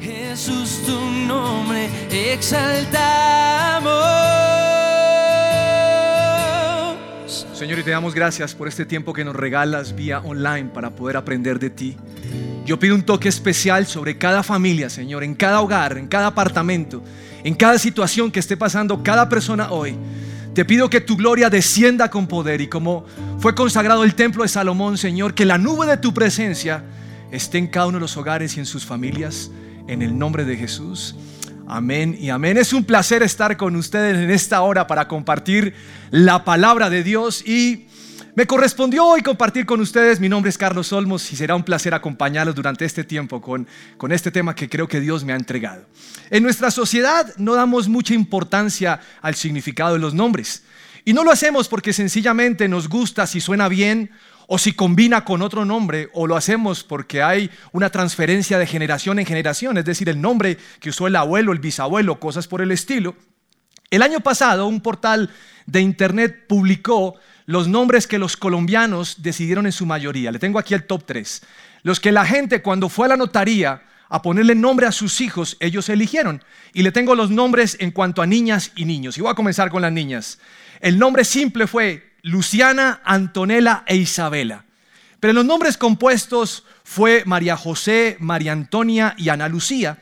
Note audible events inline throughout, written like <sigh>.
Jesús, tu nombre exaltamos. Señor, y te damos gracias por este tiempo que nos regalas vía online para poder aprender de ti. Yo pido un toque especial sobre cada familia, Señor, en cada hogar, en cada apartamento, en cada situación que esté pasando cada persona hoy. Te pido que tu gloria descienda con poder y como fue consagrado el templo de Salomón, Señor, que la nube de tu presencia esté en cada uno de los hogares y en sus familias, en el nombre de Jesús. Amén y amén. Es un placer estar con ustedes en esta hora para compartir la palabra de Dios y me correspondió hoy compartir con ustedes. Mi nombre es Carlos Olmos y será un placer acompañarlos durante este tiempo con, con este tema que creo que Dios me ha entregado. En nuestra sociedad no damos mucha importancia al significado de los nombres y no lo hacemos porque sencillamente nos gusta si suena bien o si combina con otro nombre, o lo hacemos porque hay una transferencia de generación en generación, es decir, el nombre que usó el abuelo, el bisabuelo, cosas por el estilo. El año pasado un portal de internet publicó los nombres que los colombianos decidieron en su mayoría. Le tengo aquí el top 3. Los que la gente cuando fue a la notaría a ponerle nombre a sus hijos, ellos eligieron. Y le tengo los nombres en cuanto a niñas y niños. Y voy a comenzar con las niñas. El nombre simple fue Luciana, Antonella e Isabela. Pero los nombres compuestos fue María José, María Antonia y Ana Lucía.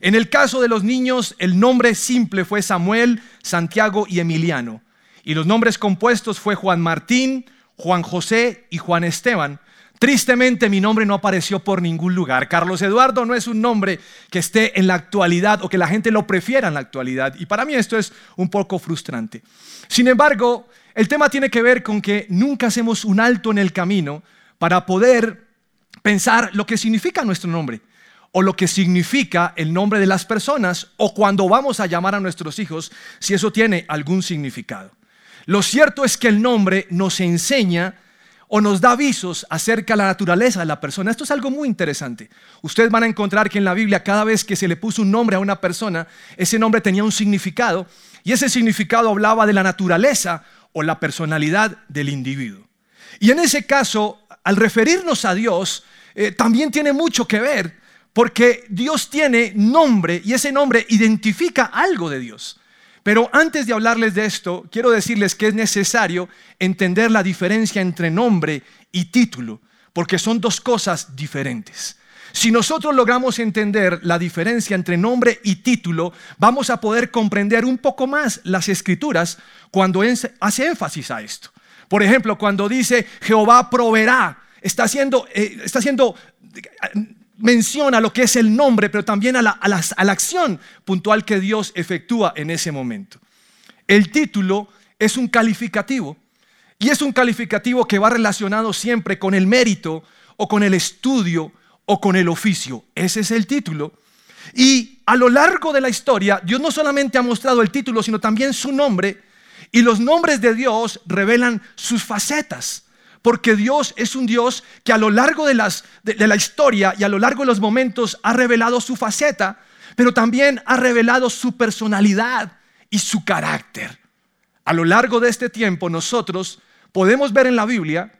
En el caso de los niños, el nombre simple fue Samuel, Santiago y Emiliano. Y los nombres compuestos fue Juan Martín, Juan José y Juan Esteban. Tristemente mi nombre no apareció por ningún lugar. Carlos Eduardo no es un nombre que esté en la actualidad o que la gente lo prefiera en la actualidad. Y para mí esto es un poco frustrante. Sin embargo, el tema tiene que ver con que nunca hacemos un alto en el camino para poder pensar lo que significa nuestro nombre o lo que significa el nombre de las personas o cuando vamos a llamar a nuestros hijos si eso tiene algún significado. Lo cierto es que el nombre nos enseña o nos da avisos acerca de la naturaleza de la persona. Esto es algo muy interesante. Ustedes van a encontrar que en la Biblia cada vez que se le puso un nombre a una persona, ese nombre tenía un significado y ese significado hablaba de la naturaleza o la personalidad del individuo. Y en ese caso, al referirnos a Dios, eh, también tiene mucho que ver, porque Dios tiene nombre y ese nombre identifica algo de Dios. Pero antes de hablarles de esto, quiero decirles que es necesario entender la diferencia entre nombre y título, porque son dos cosas diferentes. Si nosotros logramos entender la diferencia entre nombre y título, vamos a poder comprender un poco más las escrituras cuando hace énfasis a esto. Por ejemplo, cuando dice Jehová proveerá, está haciendo, eh, está haciendo menciona lo que es el nombre, pero también a la, a la acción puntual que Dios efectúa en ese momento. El título es un calificativo y es un calificativo que va relacionado siempre con el mérito o con el estudio o con el oficio. Ese es el título. Y a lo largo de la historia, Dios no solamente ha mostrado el título, sino también su nombre. Y los nombres de Dios revelan sus facetas. Porque Dios es un Dios que a lo largo de, de, la historia y a lo largo de los momentos ha revelado su faceta, pero también ha revelado su personalidad y su carácter. A lo largo de este tiempo nosotros podemos ver en la Biblia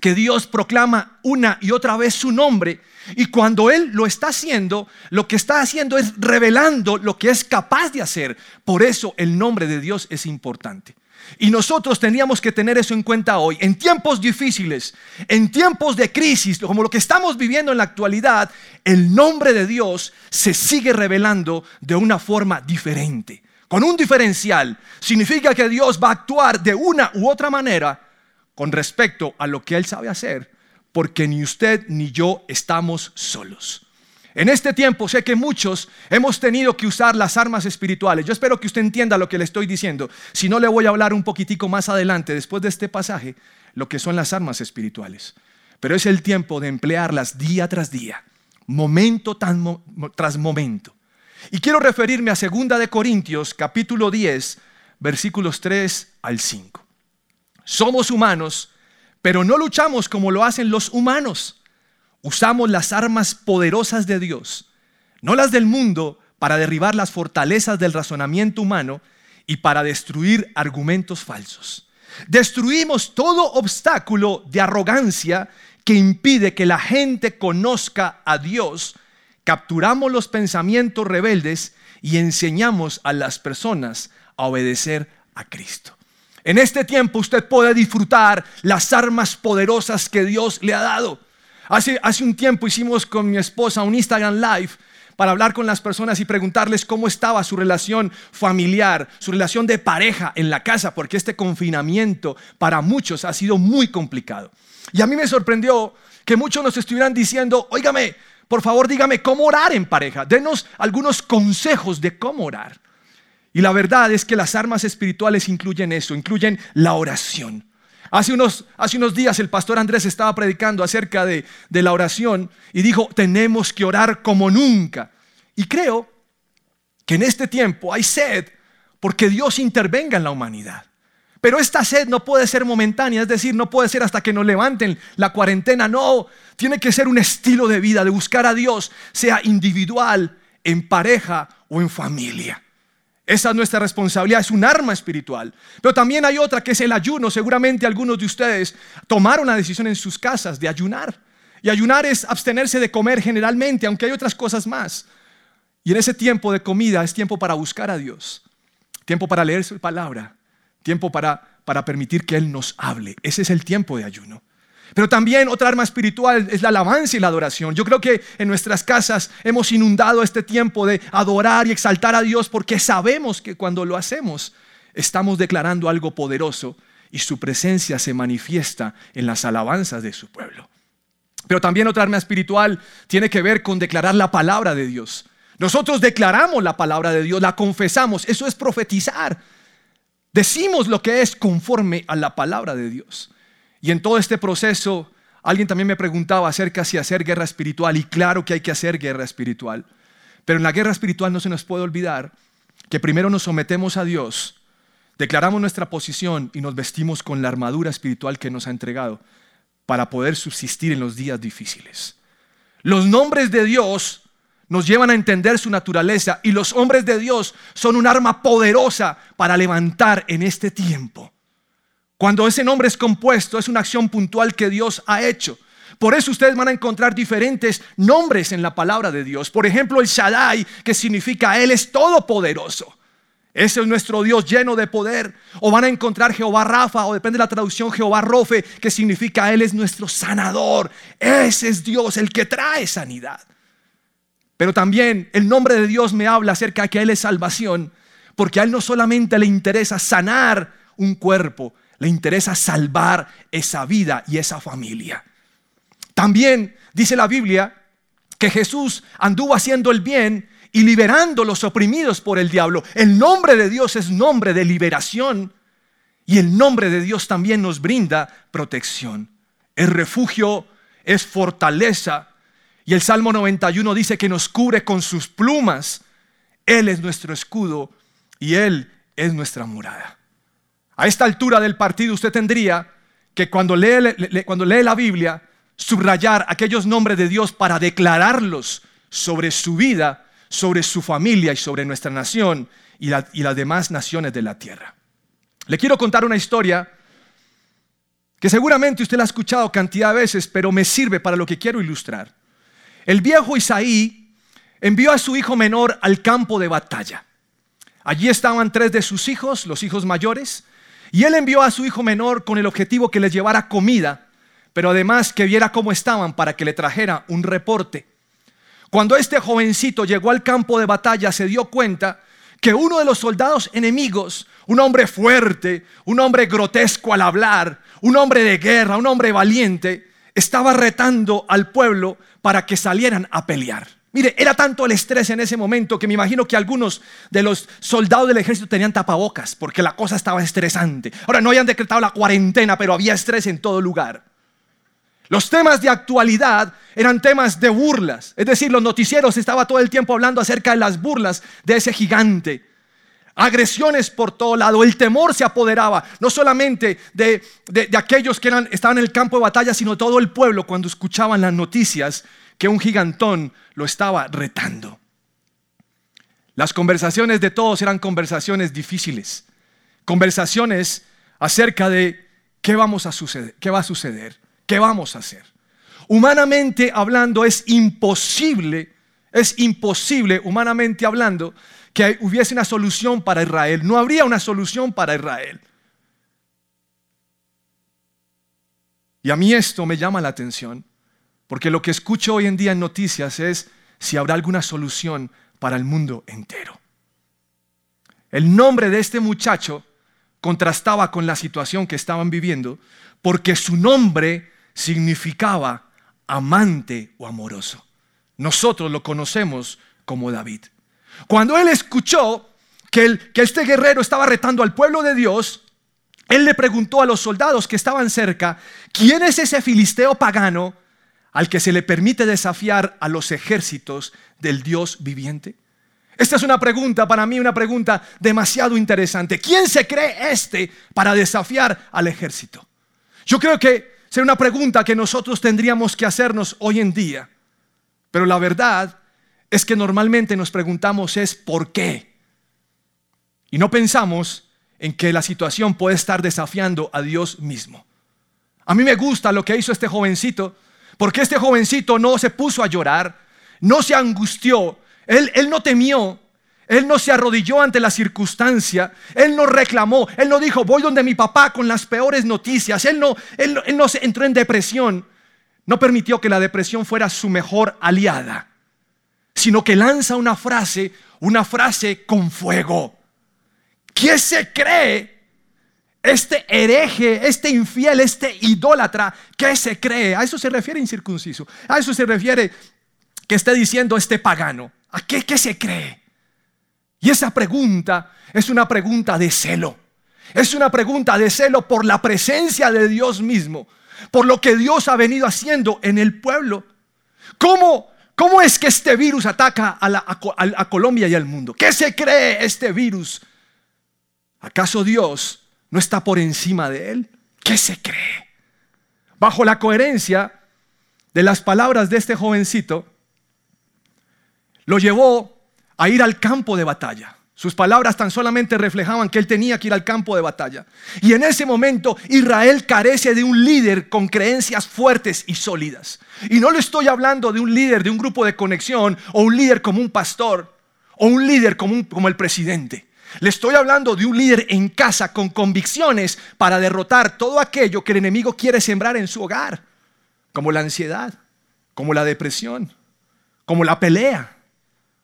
que Dios proclama una y otra vez su nombre y cuando Él lo está haciendo, lo que está haciendo es revelando lo que es capaz de hacer. Por eso el nombre de Dios es importante. Y nosotros teníamos que tener eso en cuenta hoy. En tiempos difíciles, en tiempos de crisis, como lo que estamos viviendo en la actualidad, el nombre de Dios se sigue revelando de una forma diferente, con un diferencial. Significa que Dios va a actuar de una u otra manera con respecto a lo que Él sabe hacer, porque ni usted ni yo estamos solos. En este tiempo sé que muchos hemos tenido que usar las armas espirituales. Yo espero que usted entienda lo que le estoy diciendo. Si no, le voy a hablar un poquitico más adelante, después de este pasaje, lo que son las armas espirituales. Pero es el tiempo de emplearlas día tras día, momento tras momento. Y quiero referirme a 2 de Corintios, capítulo 10, versículos 3 al 5. Somos humanos, pero no luchamos como lo hacen los humanos usamos las armas poderosas de Dios, no las del mundo, para derribar las fortalezas del razonamiento humano y para destruir argumentos falsos. Destruimos todo obstáculo de arrogancia que impide que la gente conozca a Dios capturamos los pensamientos rebeldes y enseñamos a las personas a obedecer a Cristo. En este tiempo usted puede disfrutar las armas poderosas que Dios le ha dado. Hace, hace un tiempo hicimos con mi esposa un Instagram Live para hablar con las personas y preguntarles cómo estaba su relación familiar, su relación de pareja en la casa, porque este confinamiento para muchos ha sido muy complicado. Y a mí me sorprendió que muchos nos estuvieran diciendo, óigame, por favor dígame cómo orar en pareja, denos algunos consejos de cómo orar. Y la verdad es que las armas espirituales incluyen eso, incluyen la oración. Hace unos, hace unos días el pastor Andrés estaba predicando acerca de, de la oración y dijo, tenemos que orar como nunca. Y creo que en este tiempo hay sed porque Dios intervenga en la humanidad. Pero esta sed no puede ser momentánea, es decir, no puede ser hasta que nos levanten la cuarentena, no, tiene que ser un estilo de vida, de buscar a Dios, sea individual, en pareja o en familia. Esa es nuestra responsabilidad, es un arma espiritual. Pero también hay otra que es el ayuno. Seguramente algunos de ustedes tomaron la decisión en sus casas de ayunar. Y ayunar es abstenerse de comer generalmente, aunque hay otras cosas más. Y en ese tiempo de comida es tiempo para buscar a Dios, tiempo para leer su palabra, tiempo para, para permitir que Él nos hable. Ese es el tiempo de ayuno. Pero también otra arma espiritual es la alabanza y la adoración. Yo creo que en nuestras casas hemos inundado este tiempo de adorar y exaltar a Dios porque sabemos que cuando lo hacemos estamos declarando algo poderoso y su presencia se manifiesta en las alabanzas de su pueblo. Pero también otra arma espiritual tiene que ver con declarar la palabra de Dios. Nosotros declaramos la palabra de Dios, la confesamos, eso es profetizar. Decimos lo que es conforme a la palabra de Dios. Y en todo este proceso, alguien también me preguntaba acerca si hacer guerra espiritual. Y claro que hay que hacer guerra espiritual. Pero en la guerra espiritual no se nos puede olvidar que primero nos sometemos a Dios, declaramos nuestra posición y nos vestimos con la armadura espiritual que nos ha entregado para poder subsistir en los días difíciles. Los nombres de Dios nos llevan a entender su naturaleza y los hombres de Dios son un arma poderosa para levantar en este tiempo. Cuando ese nombre es compuesto, es una acción puntual que Dios ha hecho. Por eso ustedes van a encontrar diferentes nombres en la palabra de Dios. Por ejemplo, el Shaddai, que significa Él es todopoderoso. Ese es nuestro Dios lleno de poder. O van a encontrar Jehová Rafa, o depende de la traducción, Jehová Rofe, que significa Él es nuestro sanador. Ese es Dios, el que trae sanidad. Pero también el nombre de Dios me habla acerca de que Él es salvación, porque a Él no solamente le interesa sanar un cuerpo, le interesa salvar esa vida y esa familia. También dice la Biblia que Jesús anduvo haciendo el bien y liberando los oprimidos por el diablo. El nombre de Dios es nombre de liberación y el nombre de Dios también nos brinda protección. Es refugio, es fortaleza. Y el Salmo 91 dice que nos cubre con sus plumas. Él es nuestro escudo y Él es nuestra morada. A esta altura del partido usted tendría que cuando lee, cuando lee la Biblia, subrayar aquellos nombres de Dios para declararlos sobre su vida, sobre su familia y sobre nuestra nación y, y las demás naciones de la tierra. Le quiero contar una historia que seguramente usted la ha escuchado cantidad de veces, pero me sirve para lo que quiero ilustrar. El viejo Isaí envió a su hijo menor al campo de batalla. Allí estaban tres de sus hijos, los hijos mayores, y él envió a su hijo menor con el objetivo que les llevara comida, pero además que viera cómo estaban para que le trajera un reporte. Cuando este jovencito llegó al campo de batalla, se dio cuenta que uno de los soldados enemigos, un hombre fuerte, un hombre grotesco al hablar, un hombre de guerra, un hombre valiente, estaba retando al pueblo para que salieran a pelear. Mire, era tanto el estrés en ese momento que me imagino que algunos de los soldados del ejército tenían tapabocas porque la cosa estaba estresante. Ahora no habían decretado la cuarentena, pero había estrés en todo lugar. Los temas de actualidad eran temas de burlas, es decir, los noticieros estaban todo el tiempo hablando acerca de las burlas de ese gigante. Agresiones por todo lado, el temor se apoderaba, no solamente de, aquellos que eran, estaban en el campo de batalla, sino todo el pueblo cuando escuchaban las noticias que un gigantón lo estaba retando. Las conversaciones de todos eran conversaciones difíciles, conversaciones acerca de qué vamos a suceder, qué va a suceder, qué vamos a hacer. Humanamente hablando es imposible Es imposible, humanamente hablando, que hubiese una solución para Israel. No habría una solución para Israel. Y a mí esto me llama la atención, porque lo que escucho hoy en día en noticias es si habrá alguna solución para el mundo entero. El nombre de este muchacho contrastaba con la situación que estaban viviendo, porque su nombre significaba amante o amoroso. Nosotros lo conocemos como David. Cuando él escuchó que, que este guerrero estaba retando al pueblo de Dios, él le preguntó a los soldados que estaban cerca, ¿quién es ese filisteo pagano al que se le permite desafiar a los ejércitos del Dios viviente? Esta es una pregunta, para mí una pregunta demasiado interesante. ¿Quién se cree este para desafiar al ejército? Yo creo que sería una pregunta que nosotros tendríamos que hacernos hoy en día. Pero la verdad es que normalmente nos preguntamos es ¿por qué? Y no pensamos en que la situación puede estar desafiando a Dios mismo. A mí me gusta lo que hizo este jovencito, porque este jovencito no se puso a llorar, no se angustió, él, él no temió, él no se arrodilló ante la circunstancia, él no reclamó, él no dijo, voy donde mi papá con las peores noticias, él no, él, él no se entró en depresión, no permitió que la depresión fuera su mejor aliada, sino que lanza una frase, una frase con fuego. ¿Quién se cree? Este hereje, este infiel, este idólatra, ¿qué se cree? A eso se refiere incircunciso. A eso se refiere que esté diciendo este pagano. ¿A qué, qué se cree? Y esa pregunta es una pregunta de celo. Es una pregunta de celo por la presencia de Dios mismo, por lo que Dios ha venido haciendo en el pueblo. ¿Cómo, cómo es que este virus ataca a Colombia y al mundo? ¿Qué se cree este virus? ¿Acaso Dios no está por encima de él? ¿Qué se cree? Bajo la coherencia de las palabras de este jovencito, lo llevó a ir al campo de batalla. Sus palabras tan solamente reflejaban que él tenía que ir al campo de batalla. Y en ese momento Israel carece de un líder con creencias fuertes y sólidas. Y no le estoy hablando de un líder de un grupo de conexión o un líder como un pastor o un líder como, como el presidente. Le estoy hablando de un líder en casa con convicciones para derrotar todo aquello que el enemigo quiere sembrar en su hogar, como la ansiedad, como la depresión, como la pelea,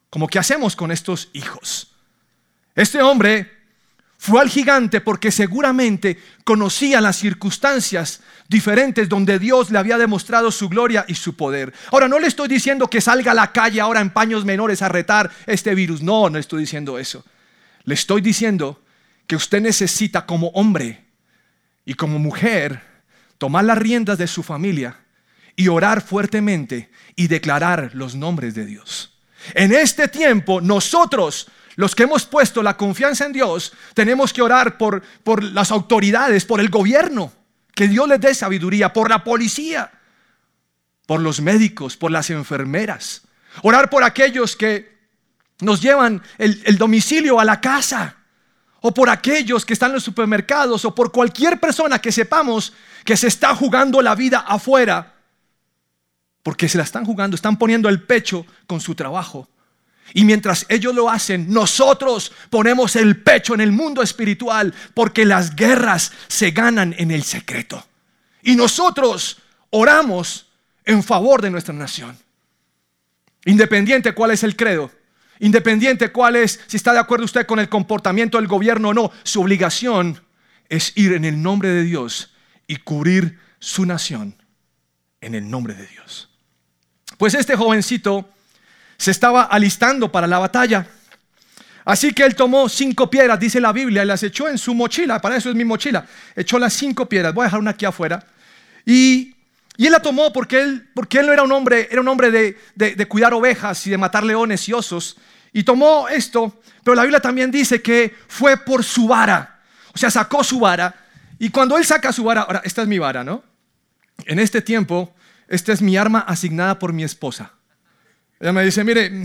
como qué hacemos con estos hijos. Este hombre fue al gigante porque seguramente conocía las circunstancias diferentes donde Dios le había demostrado su gloria y su poder. Ahora, no le estoy diciendo que salga a la calle ahora en paños menores a retar este virus. No, no estoy diciendo eso. Le estoy diciendo que usted necesita como hombre y como mujer tomar las riendas de su familia y orar fuertemente y declarar los nombres de Dios. En este tiempo nosotros, los que hemos puesto la confianza en Dios, tenemos que orar por, por las autoridades, por el gobierno, que Dios les dé sabiduría, por la policía, por los médicos, por las enfermeras. Orar por aquellos que nos llevan el, domicilio a la casa, o por aquellos que están en los supermercados, o por cualquier persona que sepamos que se está jugando la vida afuera, porque se la están jugando, están poniendo el pecho con su trabajo. Y mientras ellos lo hacen, nosotros ponemos el pecho en el mundo espiritual, porque las guerras se ganan en el secreto. Y nosotros oramos en favor de nuestra nación. Independiente cuál es el credo, Independiente cuál es, si está de acuerdo usted con el comportamiento del gobierno o no, su obligación es ir en el nombre de Dios y cubrir su nación en el nombre de Dios. Pues este jovencito se estaba alistando para la batalla. Así que él tomó cinco piedras, dice la Biblia, y las echó en su mochila. Para eso es mi mochila. Echó las cinco piedras. Voy a dejar una aquí afuera. Y, él la tomó porque él, porque él no era un hombre, era un hombre de, de cuidar ovejas y de matar leones y osos. Y tomó esto, pero la Biblia también dice que fue por su vara. O sea, sacó su vara. Y cuando él saca su vara, ahora, esta es mi vara, ¿no? En este tiempo, esta es mi arma asignada por mi esposa. Ella me dice, mire, <laughs>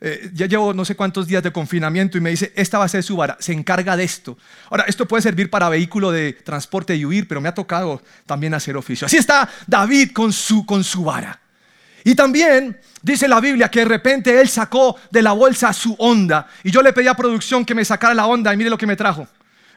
eh, ya llevo no sé cuántos días de confinamiento y me dice, esta va a ser su vara, se encarga de esto. Ahora, esto puede servir para vehículo de transporte y huir, pero me ha tocado también hacer oficio. Así está David con su, con su vara. Y también dice la Biblia que de repente él sacó de la bolsa su onda. Y yo le pedí a producción que me sacara la onda y mire lo que me trajo.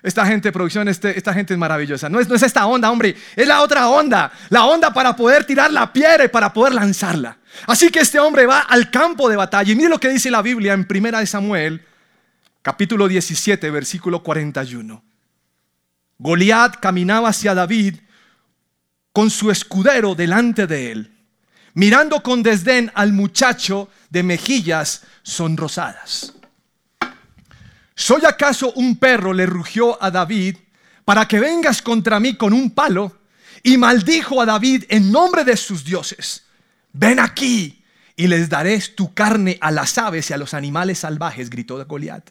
Esta gente de producción, este, esta gente es maravillosa. No es, no es esta onda, hombre, es la otra onda. La onda para poder tirar la piedra y para poder lanzarla. Así que este hombre va al campo de batalla. Y mire lo que dice la Biblia en Primera de Samuel, capítulo 17, versículo 41. Goliat caminaba hacia David con su escudero delante de él, mirando con desdén al muchacho de mejillas sonrosadas. ¿Soy acaso un perro? le rugió a David, para que vengas contra mí con un palo. Y maldijo a David en nombre de sus dioses. Ven aquí y les daré tu carne a las aves y a los animales salvajes, gritó Goliat.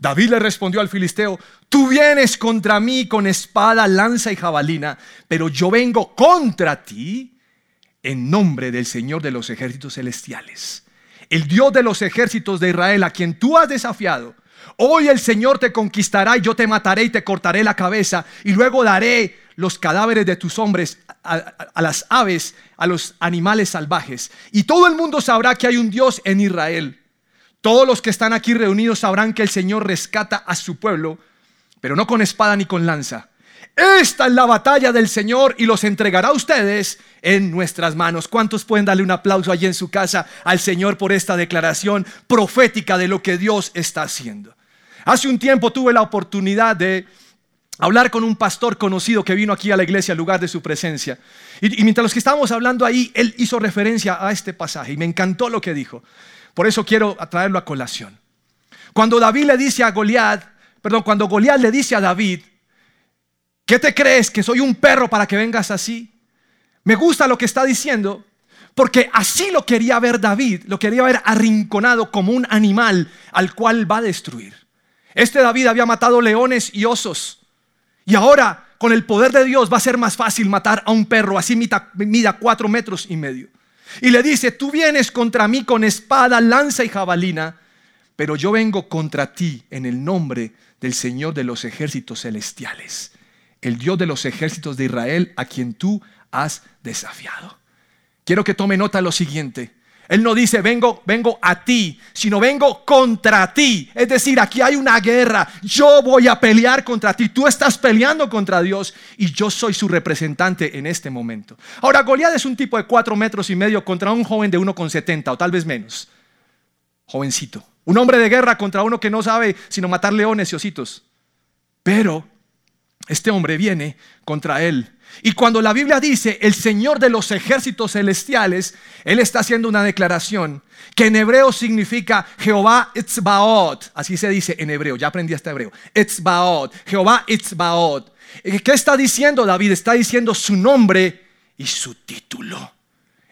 David le respondió al filisteo, tú vienes contra mí con espada, lanza y jabalina, pero yo vengo contra ti en nombre del Señor de los ejércitos celestiales, el Dios de los ejércitos de Israel, a quien tú has desafiado Hoy el Señor te conquistará y yo te mataré y te cortaré la cabeza y luego daré los cadáveres de tus hombres a, las aves, a los animales salvajes. Y todo el mundo sabrá que hay un Dios en Israel. Todos los que están aquí reunidos sabrán que el Señor rescata a su pueblo, pero no con espada ni con lanza. Esta es la batalla del Señor y los entregará a ustedes en nuestras manos. ¿Cuántos pueden darle un aplauso allí en su casa al Señor por esta declaración profética de lo que Dios está haciendo? Hace un tiempo tuve la oportunidad de hablar con un pastor conocido que vino aquí a la iglesia al lugar de su presencia. Y, mientras los que estábamos hablando ahí, él hizo referencia a este pasaje y me encantó lo que dijo. Por eso quiero traerlo a colación. Cuando David le dice a Goliat, perdón, cuando Goliat le dice a David, ¿qué te crees que soy un perro para que vengas así? Me gusta lo que está diciendo porque así lo quería ver David, lo quería ver arrinconado como un animal al cual va a destruir. Este David había matado leones y osos. Y ahora, con el poder de Dios, va a ser más fácil matar a un perro, así mida, cuatro metros y medio. Y le dice, tú vienes contra mí con espada, lanza y jabalina, pero yo vengo contra ti en el nombre del Señor de los ejércitos celestiales, el Dios de los ejércitos de Israel, a quien tú has desafiado. Quiero que tome nota lo siguiente. Él no dice, vengo, vengo a ti, sino vengo contra ti. Es decir, aquí hay una guerra. Yo voy a pelear contra ti. Tú estás peleando contra Dios y yo soy su representante en este momento. Ahora, Goliat es un tipo de cuatro metros y medio contra un joven de uno con setenta o tal vez menos. Jovencito. Un hombre de guerra contra uno que no sabe sino matar leones y ositos. Pero este hombre viene contra él y cuando la Biblia dice el Señor de los ejércitos celestiales, Él está haciendo una declaración que en hebreo significa Jehová Itzbaot. Así se dice en hebreo, ya aprendí este hebreo. Itzbaot, Jehová Itzbaot. ¿Qué está diciendo David? Está diciendo su nombre y su título.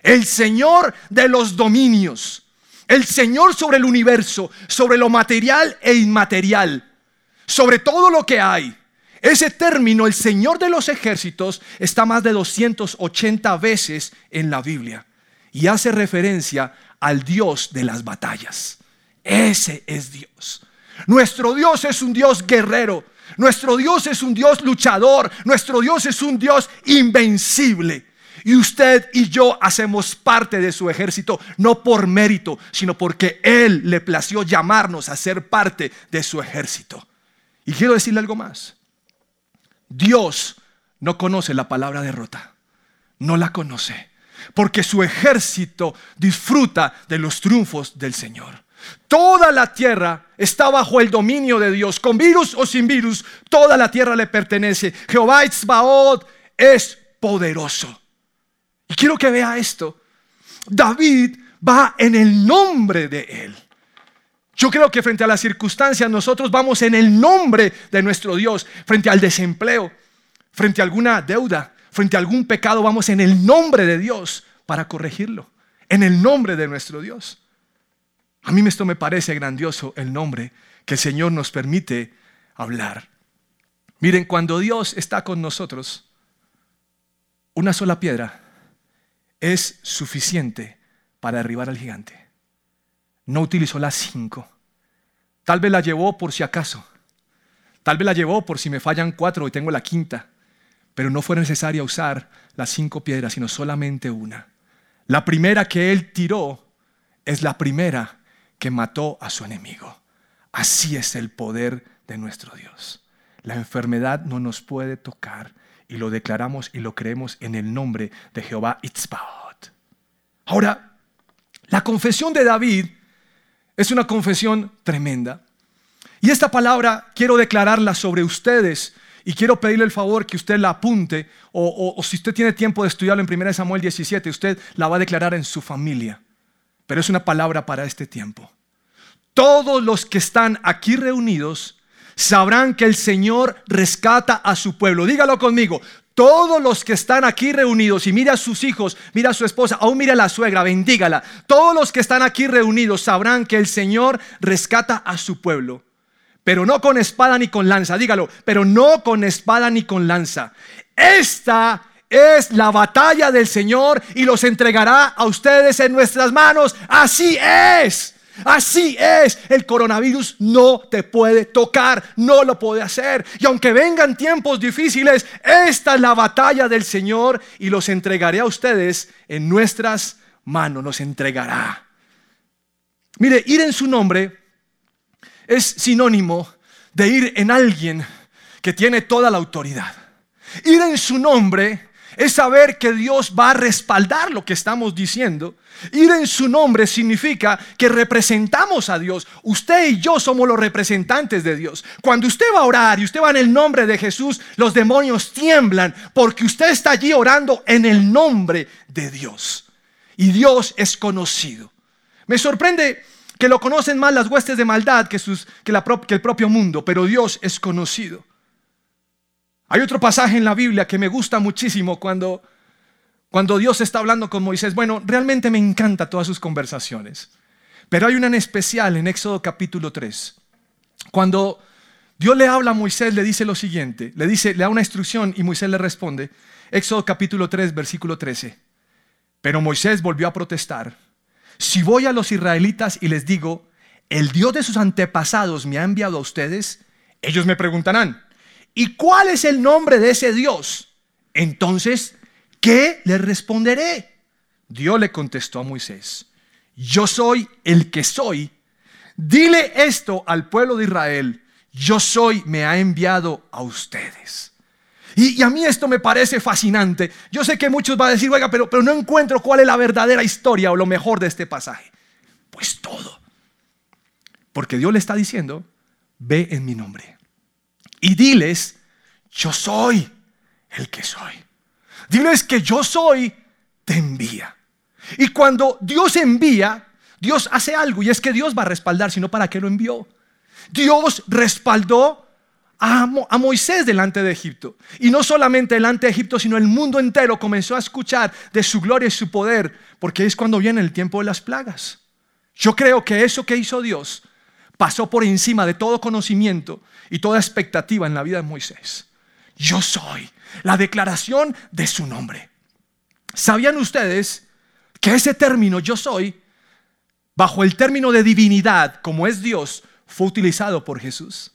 El Señor de los dominios. El Señor sobre el universo, sobre lo material e inmaterial, sobre todo lo que hay. Ese término, el Señor de los ejércitos, está más de 280 veces en la Biblia y hace referencia al Dios de las batallas. Ese es Dios. Nuestro Dios es un Dios guerrero. Nuestro Dios es un Dios luchador. Nuestro Dios es un Dios invencible. Y usted y yo hacemos parte de su ejército, no por mérito, sino porque Él le plació llamarnos a ser parte de su ejército. Y quiero decirle algo más. Dios no conoce la palabra derrota. No la conoce. Porque su ejército disfruta de los triunfos del Señor. Toda la tierra está bajo el dominio de Dios. Con virus o sin virus, toda la tierra le pertenece. Jehová Itzbaot es poderoso. Y quiero que vea esto. David va en el nombre de él. Yo creo que frente a las circunstancias nosotros vamos en el nombre de nuestro Dios, frente al desempleo, frente a alguna deuda, frente a algún pecado, vamos en el nombre de Dios para corregirlo, en el nombre de nuestro Dios. A mí esto me parece grandioso el nombre que el Señor nos permite hablar. Miren, cuando Dios está con nosotros, una sola piedra es suficiente para derribar al gigante no utilizó las cinco. Tal vez la llevó por si acaso. Tal vez la llevó por si me fallan cuatro y tengo la quinta. Pero no fue necesaria usar las cinco piedras, sino solamente una. La primera que él tiró es la primera que mató a su enemigo. Así es el poder de nuestro Dios. La enfermedad no nos puede tocar y lo declaramos y lo creemos en el nombre de Jehová Itzbaot. Ahora, la confesión de David es una confesión tremenda. Y esta palabra quiero declararla sobre ustedes y quiero pedirle el favor que usted la apunte o, si usted tiene tiempo de estudiarlo en 1 Samuel 17, usted la va a declarar en su familia. Pero es una palabra para este tiempo. Todos los que están aquí reunidos sabrán que el Señor rescata a su pueblo. Dígalo conmigo. Todos los que están aquí reunidos, y mira a sus hijos, mira a su esposa, aún mira a la suegra, bendígala. Todos los que están aquí reunidos sabrán que el Señor rescata a su pueblo pero no con espada ni con lanza. Dígalo, pero no con espada ni con lanza. Esta es la batalla del Señor y los entregará a ustedes en nuestras manos. Así es. Así es, el coronavirus no te puede tocar, no lo puede hacer. Y aunque vengan tiempos difíciles, esta es la batalla del Señor y los entregaré a ustedes en nuestras manos, nos entregará. Mire, ir en su nombre es sinónimo de ir en alguien que tiene toda la autoridad. Ir en su nombre es saber que Dios va a respaldar lo que estamos diciendo. Ir en su nombre significa que representamos a Dios. Usted y yo somos los representantes de Dios. Cuando usted va a orar y usted va en el nombre de Jesús, los demonios tiemblan porque usted está allí orando en el nombre de Dios. Y Dios es conocido. Me sorprende que lo conocen más las huestes de maldad que, que el propio mundo, pero Dios es conocido. Hay otro pasaje en la Biblia que me gusta muchísimo cuando, cuando Dios está hablando con Moisés. Bueno, realmente me encanta todas sus conversaciones, pero hay una en especial en Éxodo capítulo 3. Cuando Dios le habla a Moisés, le dice lo siguiente, le dice, le da una instrucción y Moisés le responde. Éxodo capítulo 3, versículo 13. Pero Moisés volvió a protestar si voy a los israelitas y les digo, el Dios de sus antepasados me ha enviado a ustedes, ellos me preguntarán, ¿y cuál es el nombre de ese Dios? Entonces, ¿qué les responderé? Dios le contestó a Moisés, yo soy el que soy. Dile esto al pueblo de Israel, yo soy, me ha enviado a ustedes. Y, a mí esto me parece fascinante. Yo sé que muchos van a decir, oiga, pero, pero no encuentro cuál es la verdadera historia o lo mejor de este pasaje. Pues todo. Porque Dios le está diciendo, ve en mi nombre. Y diles, yo soy el que soy. Diles que yo soy, te envía. Y cuando Dios envía, Dios hace algo y es que Dios va a respaldar, sino para qué lo envió. Dios respaldó a, Moisés delante de Egipto. Y no solamente delante de Egipto, sino el mundo entero comenzó a escuchar de su gloria y su poder, porque es cuando viene el tiempo de las plagas. Yo creo que eso que hizo Dios pasó por encima de todo conocimiento y toda expectativa en la vida de Moisés. Yo soy la declaración de su nombre. ¿Sabían ustedes que ese término yo soy, bajo el término de divinidad, como es Dios, fue utilizado por Jesús?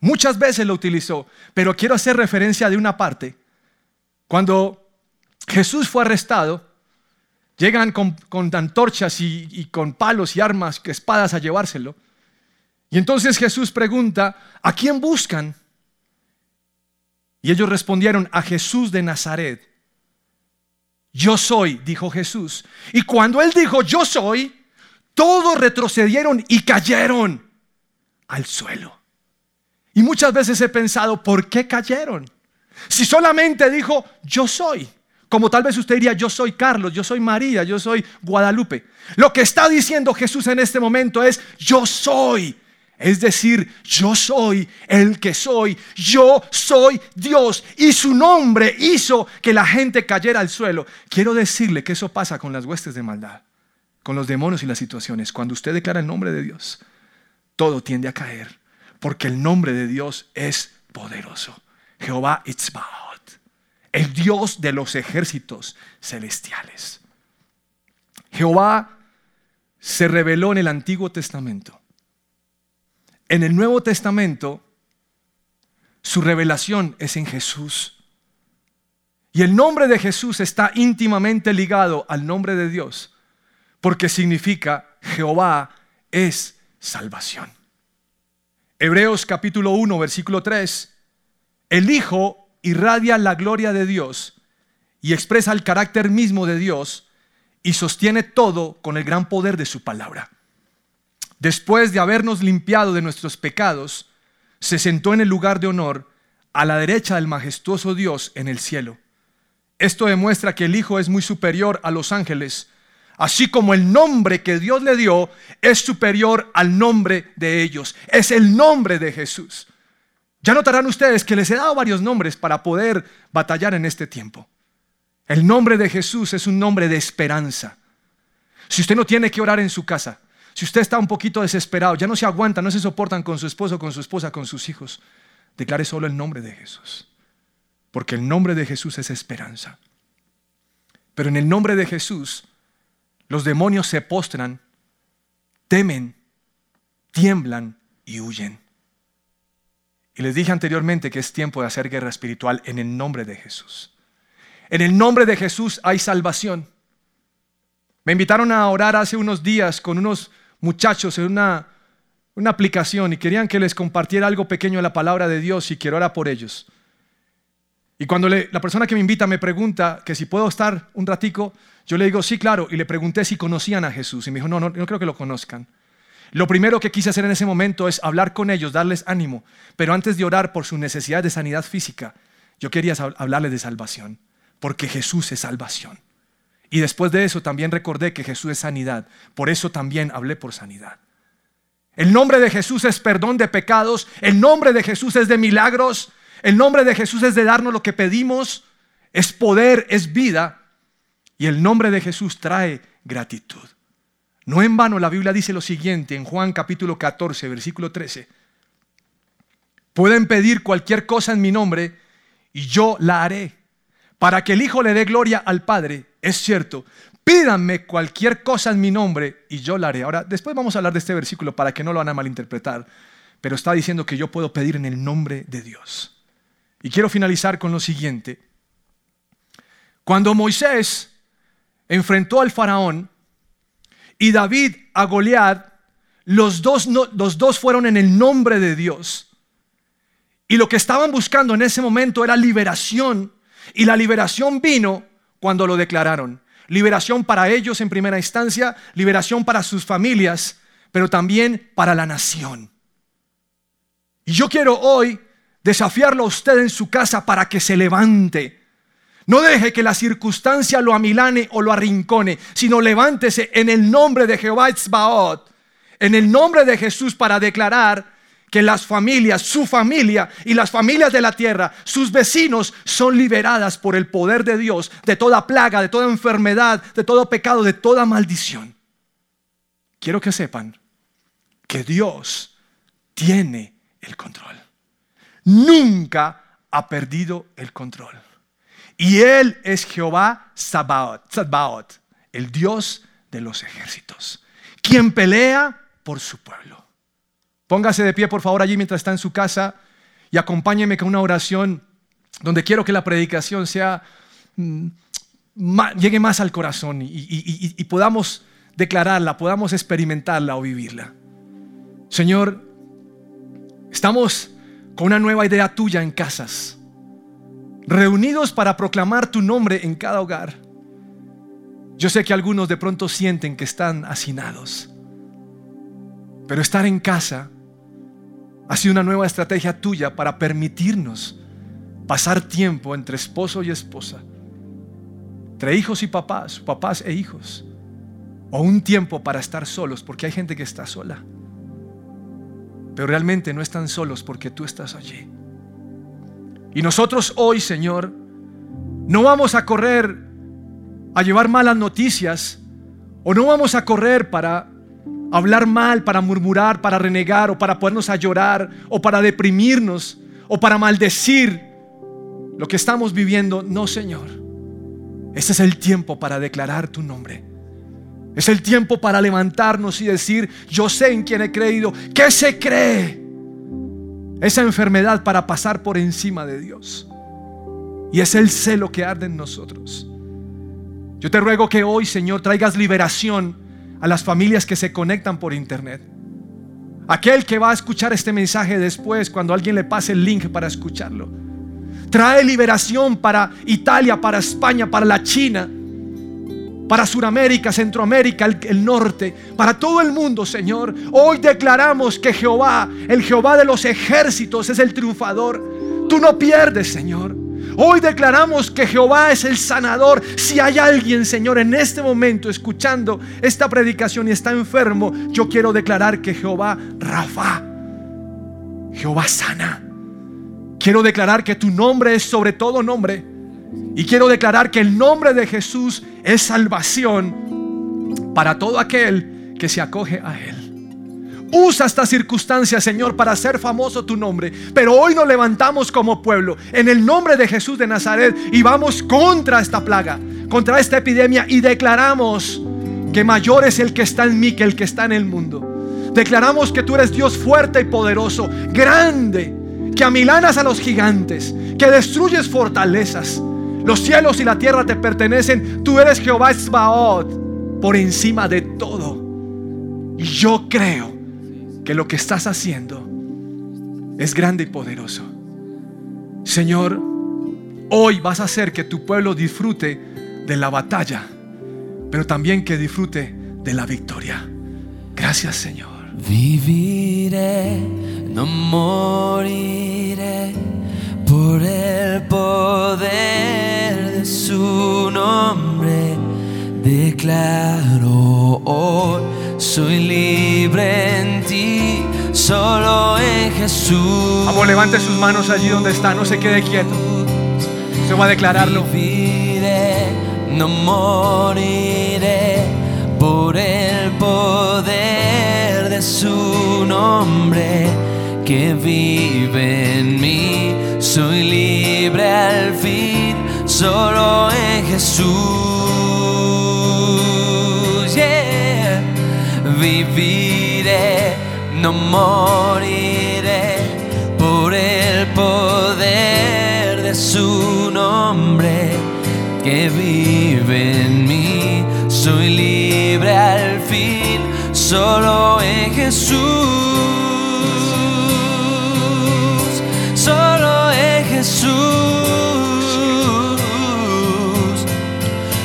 Muchas veces lo utilizó, pero quiero hacer referencia de una parte. Cuando Jesús fue arrestado, llegan con, antorchas y, y con palos y armas, espadas a llevárselo. Y entonces Jesús pregunta, ¿a quién buscan? Y ellos respondieron, a Jesús de Nazaret. Yo soy, dijo Jesús. Y cuando él dijo, yo soy, todos retrocedieron y cayeron al suelo. Y muchas veces he pensado, ¿por qué cayeron? Si solamente dijo, yo soy. Como tal vez usted diría, yo soy Carlos, yo soy María, yo soy Guadalupe. Lo que está diciendo Jesús en este momento es, yo soy. Es decir, yo soy el que soy, yo soy Dios. Y su nombre hizo que la gente cayera al suelo. Quiero decirle que eso pasa con las huestes de maldad, con los demonios y las situaciones. Cuando usted declara el nombre de Dios, todo tiende a caer porque el nombre de Dios es poderoso. Jehová Itzbaot, el Dios de los ejércitos celestiales. Jehová se reveló en el Antiguo Testamento. En el Nuevo Testamento, su revelación es en Jesús. Y el nombre de Jesús está íntimamente ligado al nombre de Dios, porque significa Jehová es salvación. Hebreos capítulo 1, versículo 3. El Hijo irradia la gloria de Dios y expresa el carácter mismo de Dios y sostiene todo con el gran poder de su palabra. Después de habernos limpiado de nuestros pecados, se sentó en el lugar de honor a la derecha del majestuoso Dios en el cielo. Esto demuestra que el Hijo es muy superior a los ángeles, así como el nombre que Dios le dio es superior al nombre de ellos. Es el nombre de Jesús. Ya notarán ustedes que les he dado varios nombres para poder batallar en este tiempo. El nombre de Jesús es un nombre de esperanza. Si usted no tiene que orar en su casa, si usted está un poquito desesperado, ya no se aguanta, no se soportan con su esposo, con su esposa, con sus hijos, declare solo el nombre de Jesús. Porque el nombre de Jesús es esperanza. Pero en el nombre de Jesús, los demonios se postran, temen, tiemblan y huyen. Y les dije anteriormente que es tiempo de hacer guerra espiritual en el nombre de Jesús. En el nombre de Jesús hay salvación. Me invitaron a orar hace unos días con unos muchachos en una, una aplicación y querían que les compartiera algo pequeño de la palabra de Dios y quiero orar por ellos. Y cuando la persona que me invita me pregunta que si puedo estar un ratico, yo le digo, sí, claro, y le pregunté si conocían a Jesús y me dijo, no, no, no creo que lo conozcan. Lo primero que quise hacer en ese momento es hablar con ellos, darles ánimo, pero antes de orar por su necesidad de sanidad física, yo quería hablarles de salvación, porque Jesús es salvación. Y después de eso también recordé que Jesús es sanidad, por eso también hablé por sanidad. El nombre de Jesús es perdón de pecados, el nombre de Jesús es de milagros, el nombre de Jesús es de darnos lo que pedimos, es poder, es vida, y el nombre de Jesús trae gratitud. No en vano la Biblia dice lo siguiente en Juan capítulo 14, versículo 13. Pueden pedir cualquier cosa en mi nombre y yo la haré para que el Hijo le dé gloria al Padre. Es cierto, pídanme cualquier cosa en mi nombre y yo la haré. Ahora, después vamos a hablar de este versículo para que no lo van a malinterpretar, pero está diciendo que yo puedo pedir en el nombre de Dios. Y quiero finalizar con lo siguiente. Cuando Moisés enfrentó al faraón y David a Goliat, los dos, los dos fueron en el nombre de Dios. Y lo que estaban buscando en ese momento era liberación. Y la liberación vino cuando lo declararon. Liberación para ellos en primera instancia, liberación para sus familias, pero también para la nación. Y yo quiero hoy desafiarlo a usted en su casa para que se levante no deje que la circunstancia lo amilane o lo arrincone, sino levántese en el nombre de Jehová Itzbaot, en el nombre de Jesús para declarar que las familias, su familia y las familias de la tierra, sus vecinos son liberadas por el poder de Dios de toda plaga, de toda enfermedad, de todo pecado, de toda maldición. Quiero que sepan que Dios tiene el control. Nunca ha perdido el control. Y Él es Jehová Sabaoth, el Dios de los ejércitos, quien pelea por su pueblo. Póngase de pie, por favor, allí mientras está en su casa y acompáñeme con una oración donde quiero que la predicación mm, llegue más al corazón y podamos declararla, podamos experimentarla o vivirla. Señor, estamos con una nueva idea tuya en casas reunidos para proclamar tu nombre en cada hogar. Yo sé que algunos de pronto sienten que están hacinados, pero estar en casa ha sido una nueva estrategia tuya para permitirnos pasar tiempo entre esposo y esposa, entre hijos y papás, papás e hijos, o un tiempo para estar solos, porque hay gente que está sola, pero realmente no están solos porque tú estás allí. Y nosotros hoy, Señor, no vamos a correr a llevar malas noticias o no vamos a correr para hablar mal, para murmurar, para renegar o para ponernos a llorar o para deprimirnos o para maldecir lo que estamos viviendo. No, Señor. Este es el tiempo para declarar tu nombre. Es el tiempo para levantarnos y decir, yo sé en quién he creído. ¿Qué se cree? esa enfermedad para pasar por encima de Dios. Y es el celo que arde en nosotros. Yo te ruego que hoy, Señor, traigas liberación a las familias que se conectan por internet. Aquel que va a escuchar este mensaje después, cuando alguien le pase el link para escucharlo. Trae liberación para Italia, para España, para la China, para Sudamérica, Centroamérica, el, el, norte, para todo el mundo, Señor. Hoy declaramos que Jehová, el Jehová de los ejércitos, es el triunfador. Tú no pierdes, Señor. Hoy declaramos que Jehová es el sanador. Si hay alguien, Señor, en este momento escuchando esta predicación y está enfermo, yo quiero declarar que Jehová Rafa, Jehová sana. Quiero declarar que tu nombre es sobre todo nombre. Y quiero declarar que el nombre de Jesús es salvación para todo aquel que se acoge a Él. Usa esta circunstancia, Señor, para hacer famoso tu nombre. Pero hoy nos levantamos como pueblo en el nombre de Jesús de Nazaret y vamos contra esta plaga, contra esta epidemia y declaramos que mayor es el que está en mí que el que está en el mundo. Declaramos que tú eres Dios fuerte y poderoso, grande, que amilanas a los gigantes, que destruyes fortalezas. Los cielos y la tierra te pertenecen. Tú eres Jehová Esbaot por encima de todo. Y yo creo que lo que estás haciendo es grande y poderoso. Señor, hoy vas a hacer que tu pueblo disfrute de la batalla, pero también que disfrute de la victoria. Gracias, Señor. Viviré, no moriré por el poder de su nombre. Declaro hoy soy libre en ti, solo en Jesús. Vamos, levante sus manos allí donde está, no se quede quieto. Se va a declararlo. Viviré, no moriré por el poder de su nombre que vive en mí. Soy libre al fin, solo en Jesús. Viviré, no moriré por el poder de su nombre que vive en mí. Soy libre al fin, solo en Jesús. Solo en Jesús.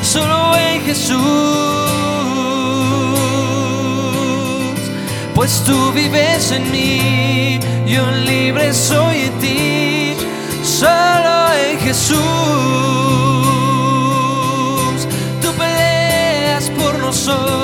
Solo en Jesús. Pues tú vives en mí, yo libre soy en ti. Solo en Jesús. Tú peleas por nosotros.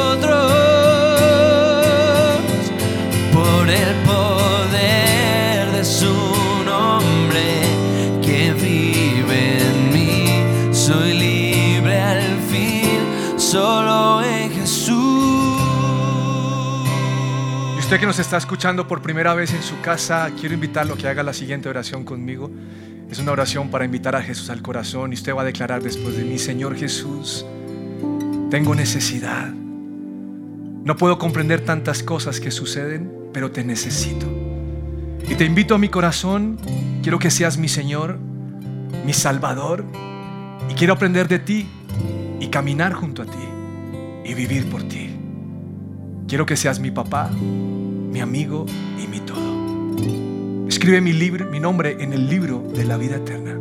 Usted que nos está escuchando por primera vez en su casa, quiero invitarlo a que haga la siguiente oración conmigo. Es una oración para invitar a Jesús al corazón y usted va a declarar después de mí, Señor Jesús, tengo necesidad. No puedo comprender tantas cosas que suceden, pero te necesito. Y te invito a mi corazón, quiero que seas mi Señor, mi Salvador, y quiero aprender de ti y caminar junto a ti y vivir por ti. Quiero que seas mi papá, mi amigo y mi todo. Escribe mi, libro, mi nombre en el libro de la vida eterna.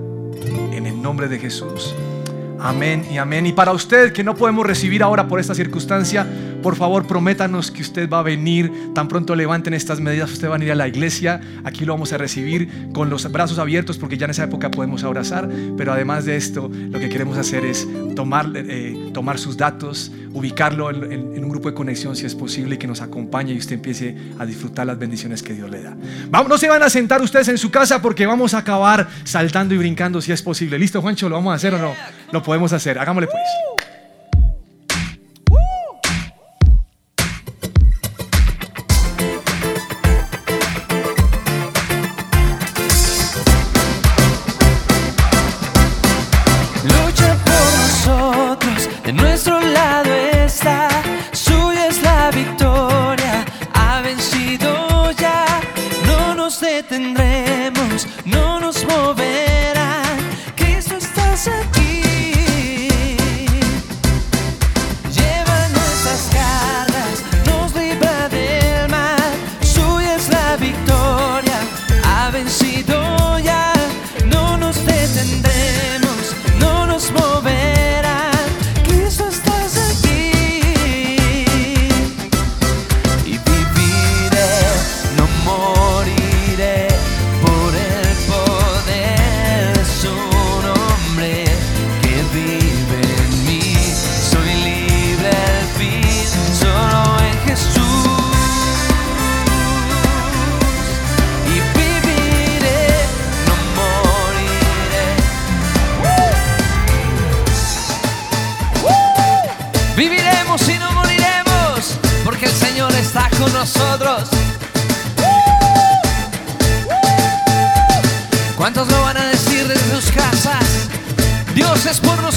En el nombre de Jesús. Amén y amén. Y para usted que no podemos recibir ahora por esta circunstancia, por favor prométanos que usted va a venir. Tan pronto levanten estas medidas, usted va a ir a la iglesia. Aquí lo vamos a recibir con los brazos abiertos porque ya en esa época podemos abrazar. Pero además de esto, lo que queremos hacer es tomar, eh, tomar sus datos, ubicarlo en, en, en, un grupo de conexión si es posible y que nos acompañe y usted empiece a disfrutar las bendiciones que Dios le da. Vamos, no se van a sentar ustedes en su casa porque vamos a acabar saltando y brincando si es posible. ¿Listo, Juancho? ¿Lo vamos a hacer o no? Lo podemos hacer. Hagámosle pues. De nuestro lado ¿Cuántos lo van a decir desde sus casas? Dios es por nosotros.